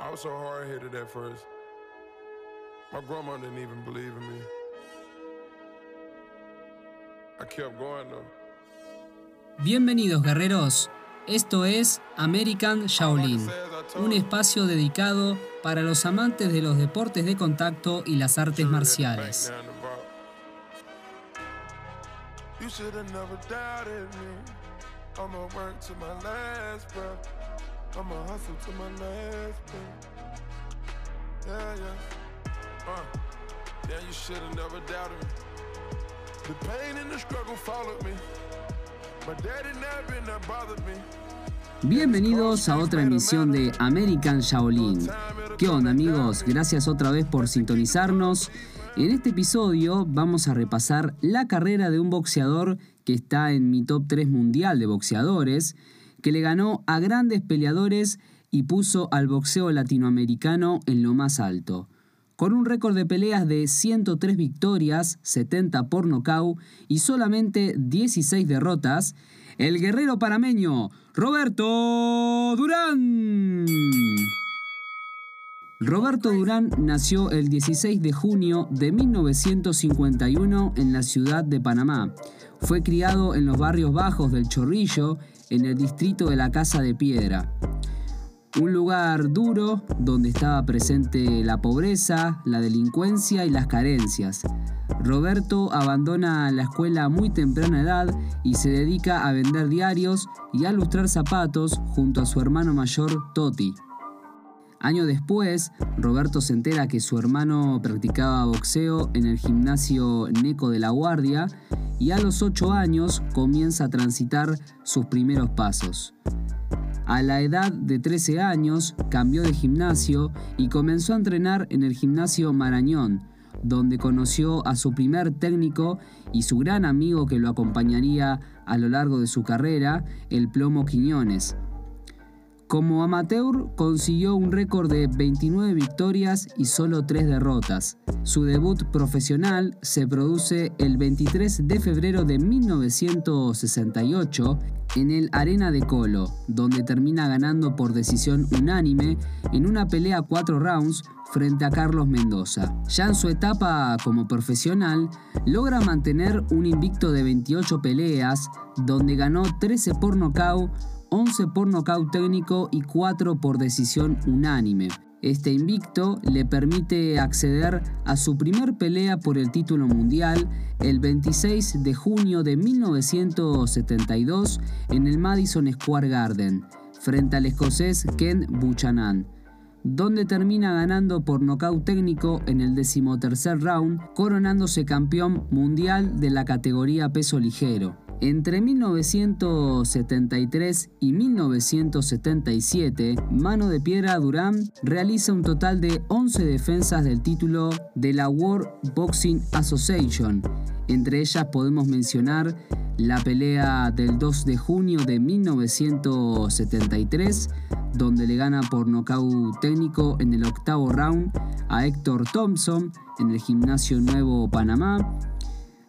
I was so hard headed at first. My grandma didn't even believe in me. I kept going though. Bienvenidos guerreros, esto es American Shaolin, un espacio dedicado para los amantes de los deportes de contacto y las artes marciales. You should have never doubted me. I'ma work to my last breath. I'ma hustle to my last breath. Yeah, yeah. Uh, yeah, you should have never doubted me. The pain and the struggle followed me. My daddy never bothered me. Bienvenidos a otra emisión de American Shaolin. ¿Qué onda amigos? Gracias otra vez por sintonizarnos. En este episodio vamos a repasar la carrera de un boxeador que está en mi top 3 mundial de boxeadores, que le ganó a grandes peleadores y puso al boxeo latinoamericano en lo más alto. Con un récord de peleas de 103 victorias, 70 por nocaut y solamente 16 derrotas, el guerrero parameño Roberto Durán. Roberto Durán nació el 16 de junio de 1951 en la ciudad de Panamá. Fue criado en los barrios bajos del Chorrillo, en el distrito de la Casa de Piedra. Un lugar duro donde estaba presente la pobreza, la delincuencia y las carencias. Roberto abandona la escuela a muy temprana edad y se dedica a vender diarios y a lustrar zapatos junto a su hermano mayor Toti. Año después, Roberto se entera que su hermano practicaba boxeo en el gimnasio Neco de la Guardia y a los 8 años comienza a transitar sus primeros pasos. A la edad de 13 años cambió de gimnasio y comenzó a entrenar en el gimnasio Marañón, donde conoció a su primer técnico y su gran amigo que lo acompañaría a lo largo de su carrera, el Plomo Quiñones, como amateur consiguió un récord de 29 victorias y solo 3 derrotas. Su debut profesional se produce el 23 de febrero de 1968 en el Arena de Colo, donde termina ganando por decisión unánime en una pelea 4 rounds frente a Carlos Mendoza. Ya en su etapa como profesional, logra mantener un invicto de 28 peleas, donde ganó 13 por nocaut, 11 por nocaut técnico y 4 por decisión unánime. Este invicto le permite acceder a su primer pelea por el título mundial el 26 de junio de 1972 en el Madison Square Garden, frente al escocés Ken Buchanan, donde termina ganando por nocaut técnico en el decimotercer round, coronándose campeón mundial de la categoría peso ligero. Entre 1973 y 1977, Mano de Piedra Durán realiza un total de 11 defensas del título de la World Boxing Association. Entre ellas podemos mencionar la pelea del 2 de junio de 1973, donde le gana por nocaut técnico en el octavo round a Héctor Thompson en el Gimnasio Nuevo Panamá,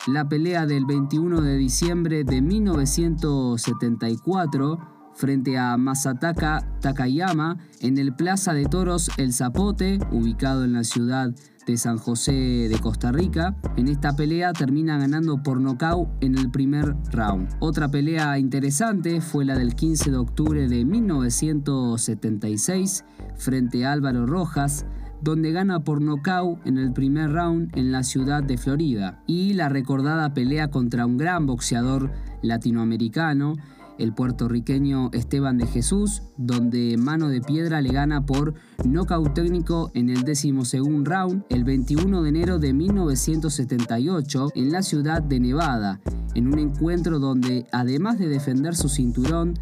la pelea del 21 de diciembre de 1974 frente a Masataka Takayama en el Plaza de Toros El Zapote, ubicado en la ciudad de San José de Costa Rica. En esta pelea termina ganando por nocaut en el primer round. Otra pelea interesante fue la del 15 de octubre de 1976 frente a Álvaro Rojas, donde gana por nocaut en el primer round en la ciudad de Florida, y la recordada pelea contra un gran boxeador latinoamericano, el puertorriqueño Esteban de Jesús, donde Mano de Piedra le gana por nocaut técnico en el decimosegundo round el 21 de enero de 1978 en la ciudad de Nevada, en un encuentro donde además de defender su cinturón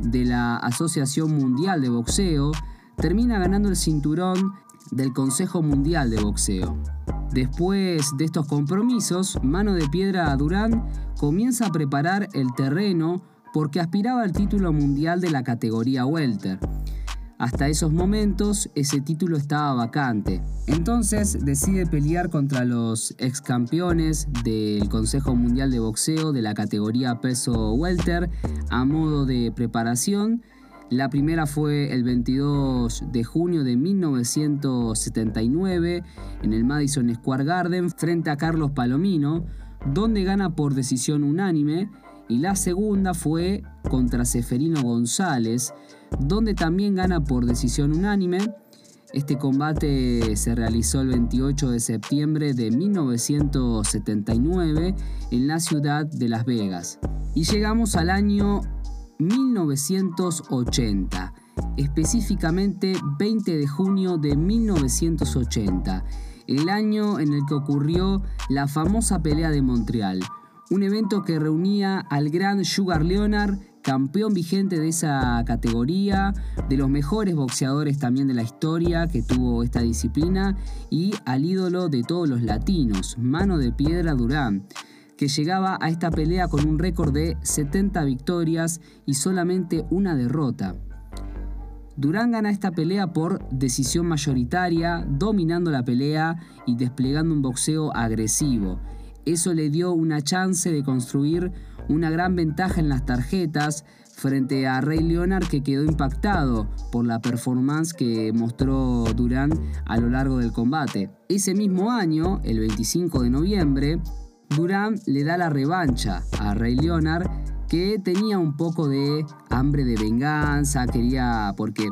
de la Asociación Mundial de Boxeo, termina ganando el cinturón del Consejo Mundial de Boxeo. Después de estos compromisos, Mano de Piedra Durán comienza a preparar el terreno porque aspiraba al título mundial de la categoría welter. Hasta esos momentos ese título estaba vacante. Entonces decide pelear contra los ex campeones del Consejo Mundial de Boxeo de la categoría peso welter a modo de preparación La primera fue el 22 de junio de 1979 en el Madison Square Garden frente a Carlos Palomino, donde gana por decisión unánime, y la segunda fue contra Seferino González, donde también gana por decisión unánime. Este combate se realizó el 28 de septiembre de 1979 en la ciudad de Las Vegas. Y llegamos al año 1980, específicamente 20 de junio de 1980, el año en el que ocurrió la famosa pelea de Montreal, un evento que reunía al gran Sugar Leonard, campeón vigente de esa categoría, de los mejores boxeadores también de la historia que tuvo esta disciplina, y al ídolo de todos los latinos, Mano de Piedra Durán que llegaba a esta pelea con un récord de 70 victorias y solamente una derrota. Durán gana esta pelea por decisión mayoritaria, dominando la pelea y desplegando un boxeo agresivo. Eso le dio una chance de construir una gran ventaja en las tarjetas frente a Rey Leonard que quedó impactado por la performance que mostró Durán a lo largo del combate. Ese mismo año, el 25 de noviembre, Durán le da la revancha a Rey Leonard, que tenía un poco de hambre de venganza, quería, porque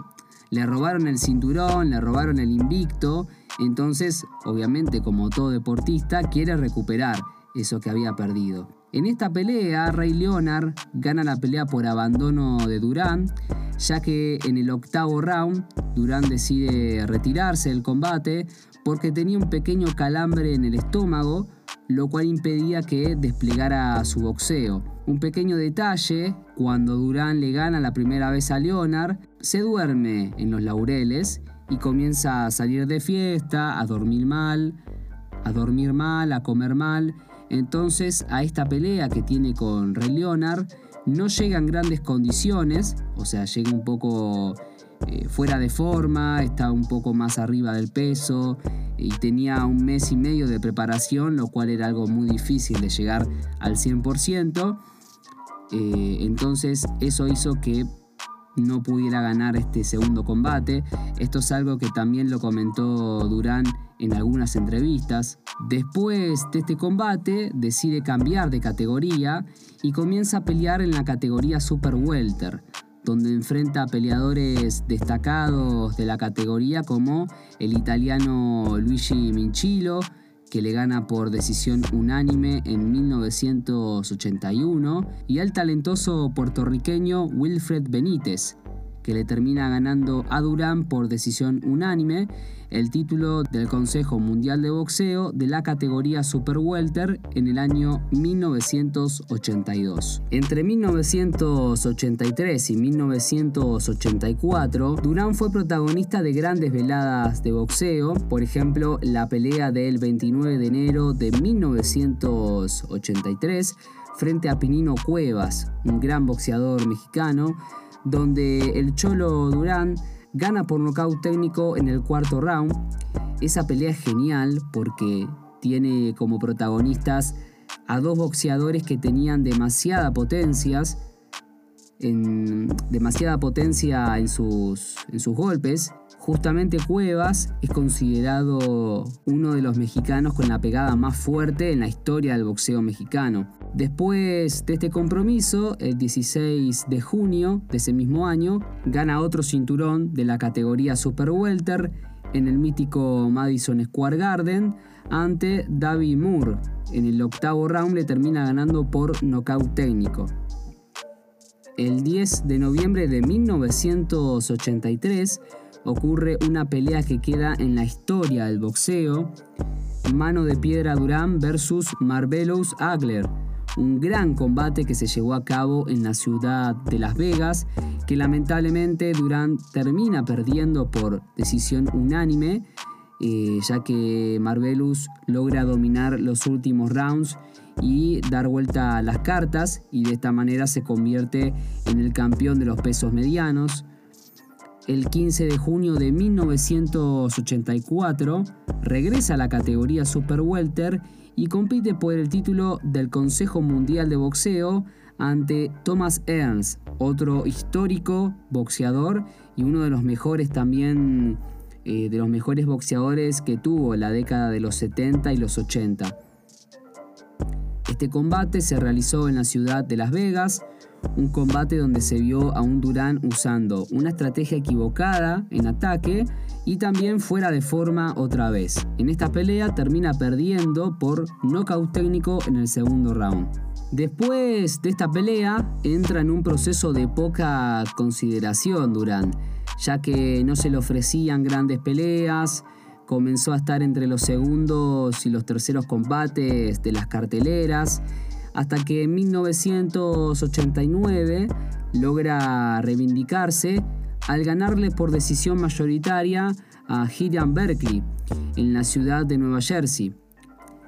le robaron el cinturón, le robaron el invicto, entonces, obviamente, como todo deportista, quiere recuperar eso que había perdido. En esta pelea, Rey Leonard gana la pelea por abandono de Durán, ya que en el octavo round, Durán decide retirarse del combate porque tenía un pequeño calambre en el estómago, lo cual impedía que desplegara su boxeo. Un pequeño detalle, cuando Durán le gana la primera vez a Leonard, se duerme en los laureles y comienza a salir de fiesta, a dormir mal, a dormir mal, a comer mal. Entonces a esta pelea que tiene con Rey Leonard no llega en grandes condiciones, o sea, llega un poco eh, fuera de forma, está un poco más arriba del peso y tenía un mes y medio de preparación, lo cual era algo muy difícil de llegar al 100%. Eh, entonces eso hizo que no pudiera ganar este segundo combate. Esto es algo que también lo comentó Durán en algunas entrevistas. Después de este combate decide cambiar de categoría y comienza a pelear en la categoría Super Welter donde enfrenta a peleadores destacados de la categoría como el italiano Luigi Minchilo, que le gana por decisión unánime en 1981, y al talentoso puertorriqueño Wilfred Benítez, que le termina ganando a Durán por decisión unánime el título del Consejo Mundial de Boxeo de la categoría Super Welter en el año 1982. Entre 1983 y 1984, Durán fue protagonista de grandes veladas de boxeo, por ejemplo, la pelea del 29 de enero de 1983 frente a Pinino Cuevas, un gran boxeador mexicano, donde el Cholo Durán gana por nocaut técnico en el cuarto round. Esa pelea es genial porque tiene como protagonistas a dos boxeadores que tenían demasiada potencias, en, demasiada potencia en sus, en sus golpes Justamente Cuevas es considerado uno de los mexicanos con la pegada más fuerte en la historia del boxeo mexicano. Después de este compromiso, el 16 de junio de ese mismo año, gana otro cinturón de la categoría Super Welter en el mítico Madison Square Garden ante David Moore. En el octavo round le termina ganando por nocaut técnico. El 10 de noviembre de 1983, ocurre una pelea que queda en la historia del boxeo, Mano de Piedra Durán versus Marvelous Agler, un gran combate que se llevó a cabo en la ciudad de Las Vegas, que lamentablemente Durán termina perdiendo por decisión unánime, eh, ya que Marvelous logra dominar los últimos rounds y dar vuelta a las cartas y de esta manera se convierte en el campeón de los pesos medianos. El 15 de junio de 1984 regresa a la categoría Super Welter y compite por el título del Consejo Mundial de Boxeo ante Thomas Ernst, otro histórico boxeador y uno de los mejores también, eh, de los mejores boxeadores que tuvo la década de los 70 y los 80. Este combate se realizó en la ciudad de Las Vegas, un combate donde se vio a un Durán usando una estrategia equivocada en ataque y también fuera de forma otra vez. En esta pelea termina perdiendo por nocaut técnico en el segundo round. Después de esta pelea entra en un proceso de poca consideración Durán, ya que no se le ofrecían grandes peleas, comenzó a estar entre los segundos y los terceros combates de las carteleras hasta que en 1989 logra reivindicarse al ganarle por decisión mayoritaria a Gideon Berkeley en la ciudad de Nueva Jersey,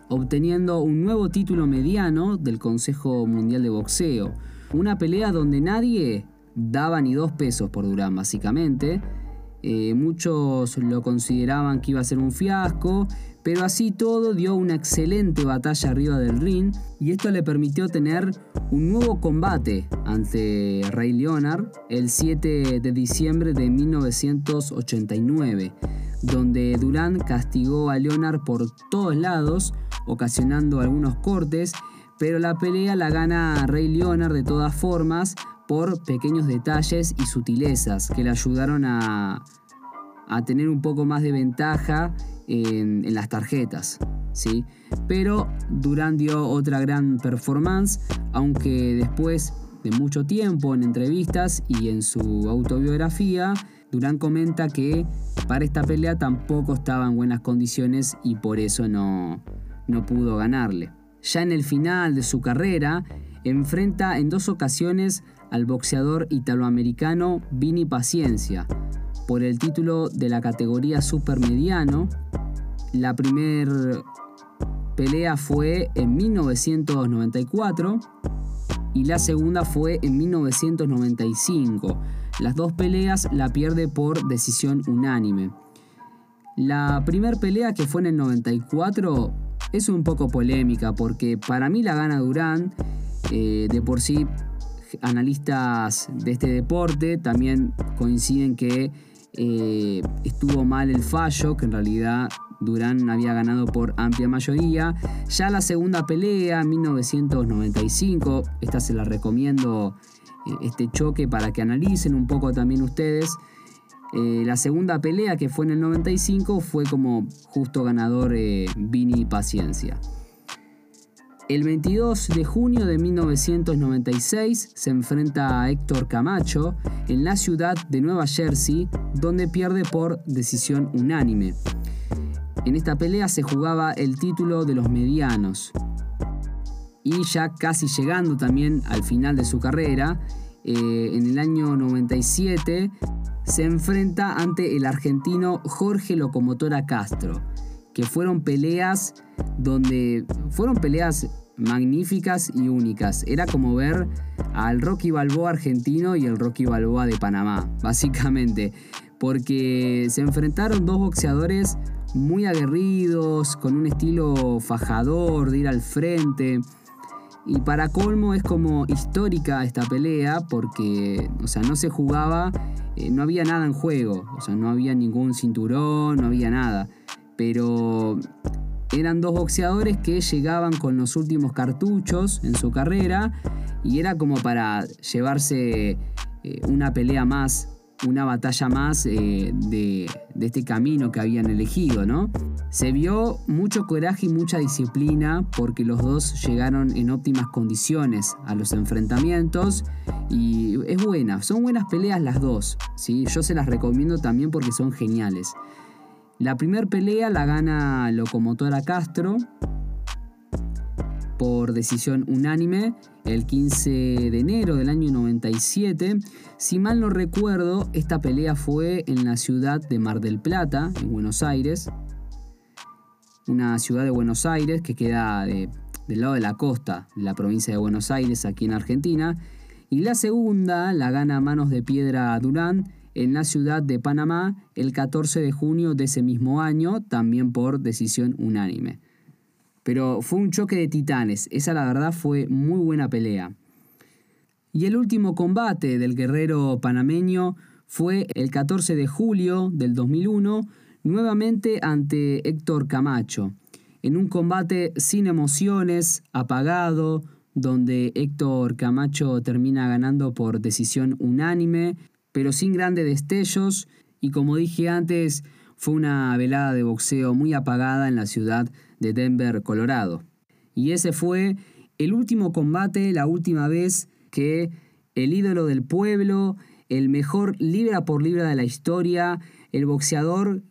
obteniendo un nuevo título mediano del Consejo Mundial de Boxeo, una pelea donde nadie daba ni dos pesos por Durán básicamente, eh, muchos lo consideraban que iba a ser un fiasco, pero así todo dio una excelente batalla arriba del ring y esto le permitió tener un nuevo combate ante Ray Leonard el 7 de diciembre de 1989, donde Durán castigó a Leonard por todos lados, ocasionando algunos cortes, pero la pelea la gana Ray Leonard de todas formas por pequeños detalles y sutilezas que le ayudaron a, a tener un poco más de ventaja en, las tarjetas. ¿sí? Pero Durán dio otra gran performance, aunque después de mucho tiempo en entrevistas y en su autobiografía, Durán comenta que para esta pelea tampoco estaba en buenas condiciones y por eso no, no pudo ganarle. Ya en el final de su carrera, enfrenta en dos ocasiones al boxeador italoamericano Vini Paciencia, por el título de la categoría supermediano. La primera pelea fue en 1994 y la segunda fue en 1995. Las dos peleas la pierde por decisión unánime. La primera pelea que fue en el 94 es un poco polémica porque para mí la gana Durán. Eh, de por sí, analistas de este deporte también coinciden que eh, estuvo mal el fallo, que en realidad Durán había ganado por amplia mayoría. Ya la segunda pelea, 1995, esta se la recomiendo, eh, este choque para que analicen un poco también ustedes. Eh, la segunda pelea, que fue en el 95, fue como justo ganador Vini Paciencia. El 22 de junio de 1996 se enfrenta a Héctor Camacho en la ciudad de Nueva Jersey, donde pierde por decisión unánime. En esta pelea se jugaba el título de los medianos. Y ya casi llegando también al final de su carrera, eh, en el año 97 se enfrenta ante el argentino Jorge Locomotora Castro que fueron peleas donde fueron peleas magníficas y únicas. Era como ver al Rocky Balboa argentino y el Rocky Balboa de Panamá, básicamente, porque se enfrentaron dos boxeadores muy aguerridos, con un estilo fajador, de ir al frente. Y para colmo es como histórica esta pelea porque, o sea, no se jugaba, eh, no había nada en juego, o sea, no había ningún cinturón, no había nada pero eran dos boxeadores que llegaban con los últimos cartuchos en su carrera y era como para llevarse eh, una pelea más, una batalla más eh, de, este camino que habían elegido, ¿no? Se vio mucho coraje y mucha disciplina porque los dos llegaron en óptimas condiciones a los enfrentamientos y es buena, son buenas peleas las dos, ¿sí? Yo se las recomiendo también porque son geniales. La primera pelea la gana Locomotora Castro por decisión unánime el 15 de enero del año 97. Si mal no recuerdo, esta pelea fue en la ciudad de Mar del Plata, en Buenos Aires. Una ciudad de Buenos Aires que queda del lado de la costa de la provincia de Buenos Aires, aquí en Argentina. Y la segunda la gana Manos de Piedra Durán en la ciudad de Panamá el 14 de junio de ese mismo año, también por decisión unánime. Pero fue un choque de titanes, esa la verdad fue muy buena pelea. Y el último combate del guerrero panameño fue el 14 de julio del 2001, nuevamente ante Héctor Camacho, en un combate sin emociones, apagado, donde Héctor Camacho termina ganando por decisión unánime, pero sin grandes destellos, y como dije antes, fue una velada de boxeo muy apagada en la ciudad de Denver, Colorado. Y ese fue el último combate, la última vez que el ídolo del pueblo, el mejor libra por libra de la historia, el boxeador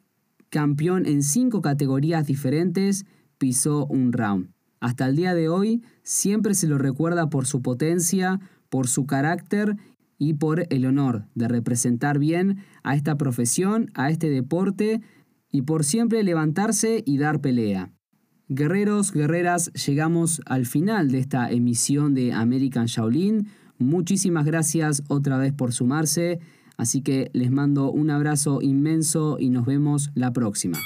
campeón en cinco categorías diferentes, pisó un round. Hasta el día de hoy siempre se lo recuerda por su potencia, por su carácter y por el honor de representar bien a esta profesión, a este deporte y por siempre levantarse y dar pelea. Guerreros, guerreras, llegamos al final de esta emisión de American Shaolin. Muchísimas gracias otra vez por sumarse, así que les mando un abrazo inmenso y nos vemos la próxima.